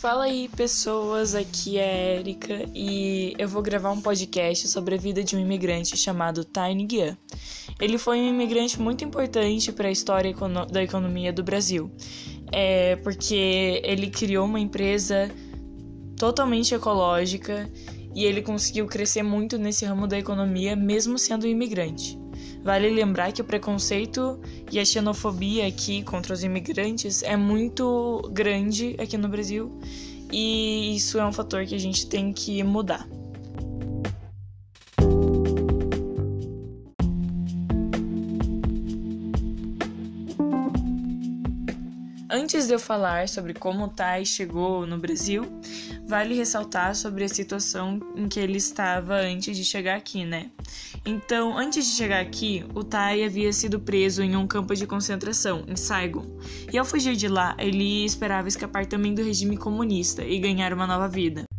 Fala aí, pessoas, aqui é a Erika e eu vou gravar um podcast sobre a vida de um imigrante chamado Tiny Guian. Ele foi um imigrante muito importante para a história da economia do Brasil, é porque ele criou uma empresa totalmente ecológica e ele conseguiu crescer muito nesse ramo da economia, mesmo sendo imigrante. Vale lembrar que o preconceito e a xenofobia aqui contra os imigrantes é muito grande aqui no Brasil e isso é um fator que a gente tem que mudar. Antes de eu falar sobre como o Tai chegou no Brasil, vale ressaltar sobre a situação em que ele estava antes de chegar aqui, né? Então, antes de chegar aqui, o Tai havia sido preso em um campo de concentração, em Saigon. E ao fugir de lá, ele esperava escapar também do regime comunista e ganhar uma nova vida.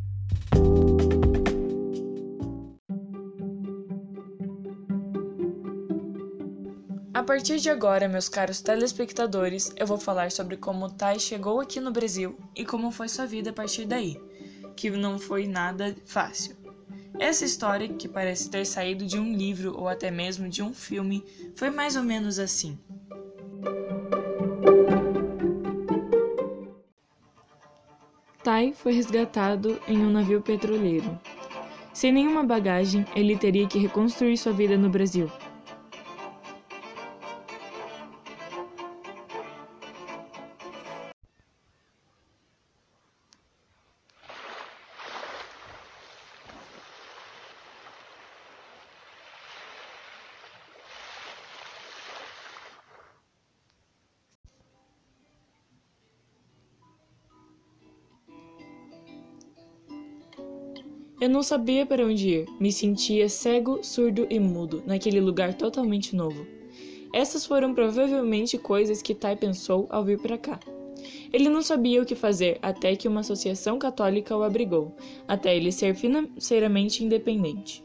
Partir de agora, meus caros telespectadores, eu vou falar sobre como Tai chegou aqui no Brasil e como foi sua vida a partir daí, que não foi nada fácil. Essa história, que parece ter saído de um livro ou até mesmo de um filme, foi mais ou menos assim. Tai foi resgatado em um navio petroleiro. Sem nenhuma bagagem, ele teria que reconstruir sua vida no Brasil. Eu não sabia para onde ir, me sentia cego, surdo e mudo naquele lugar totalmente novo. Essas foram provavelmente coisas que Tai pensou ao vir para cá. Ele não sabia o que fazer até que uma associação católica o abrigou, até ele ser financeiramente independente.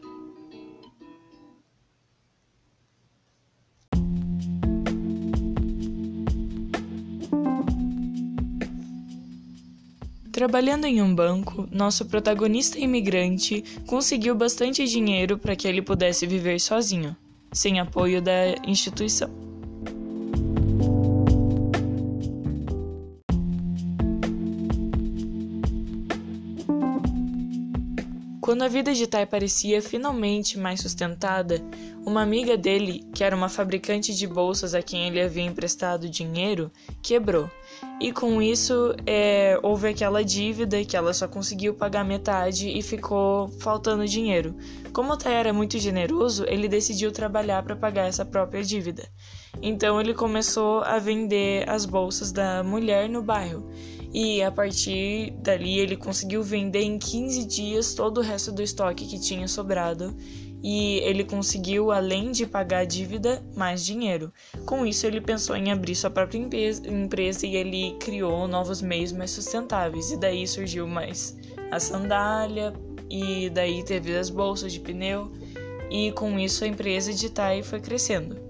Trabalhando em um banco, nosso protagonista imigrante conseguiu bastante dinheiro para que ele pudesse viver sozinho, sem apoio da instituição. Quando a vida de Tai parecia finalmente mais sustentada, uma amiga dele, que era uma fabricante de bolsas a quem ele havia emprestado dinheiro, quebrou. E com isso é, houve aquela dívida que ela só conseguiu pagar metade e ficou faltando dinheiro. Como o Tai era muito generoso, ele decidiu trabalhar para pagar essa própria dívida. Então ele começou a vender as bolsas da mulher no bairro. E a partir dali ele conseguiu vender em 15 dias todo o resto do estoque que tinha sobrado e ele conseguiu, além de pagar a dívida, mais dinheiro. Com isso, ele pensou em abrir sua própria empresa e ele criou novos meios mais sustentáveis. E daí surgiu mais a sandália, e daí teve as bolsas de pneu, e com isso a empresa de Tai foi crescendo.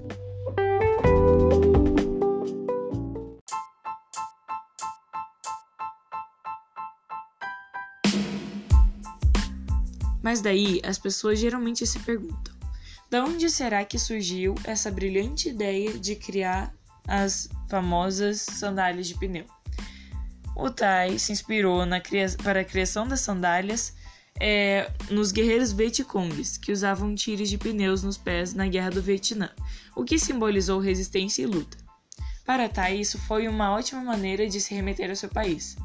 Mas daí as pessoas geralmente se perguntam: da onde será que surgiu essa brilhante ideia de criar as famosas sandálias de pneu? O Tai se inspirou na, para a criação das sandálias é, nos guerreiros Vietcongues, que usavam tiros de pneus nos pés na Guerra do Vietnã, o que simbolizou resistência e luta. Para Tai, isso foi uma ótima maneira de se remeter ao seu país.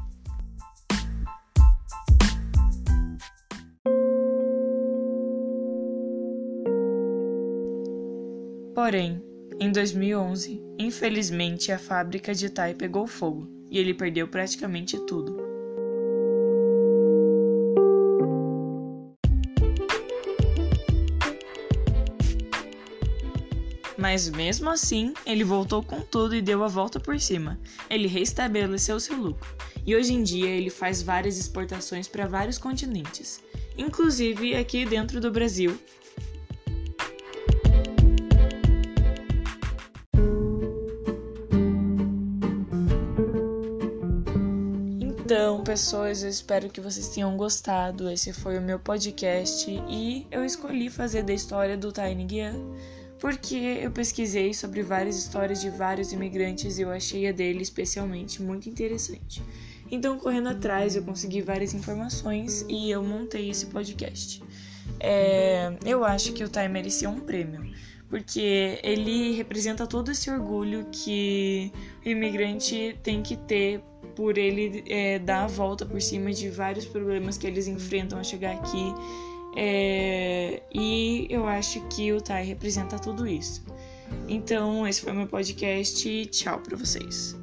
Porém, em 2011, infelizmente a fábrica de Tai pegou fogo e ele perdeu praticamente tudo. Mas mesmo assim, ele voltou com tudo e deu a volta por cima. Ele restabeleceu seu lucro e hoje em dia ele faz várias exportações para vários continentes, inclusive aqui dentro do Brasil, Então, pessoas, eu espero que vocês tenham gostado. Esse foi o meu podcast e eu escolhi fazer da história do Tiny Guian porque eu pesquisei sobre várias histórias de vários imigrantes e eu achei a dele especialmente muito interessante. Então, correndo atrás, eu consegui várias informações e eu montei esse podcast. É, eu acho que o Time merecia um prêmio, porque ele representa todo esse orgulho que o imigrante tem que ter por ele é, dar a volta por cima de vários problemas que eles enfrentam a chegar aqui é, e eu acho que o Tai representa tudo isso. Então, esse foi meu podcast. Tchau para vocês.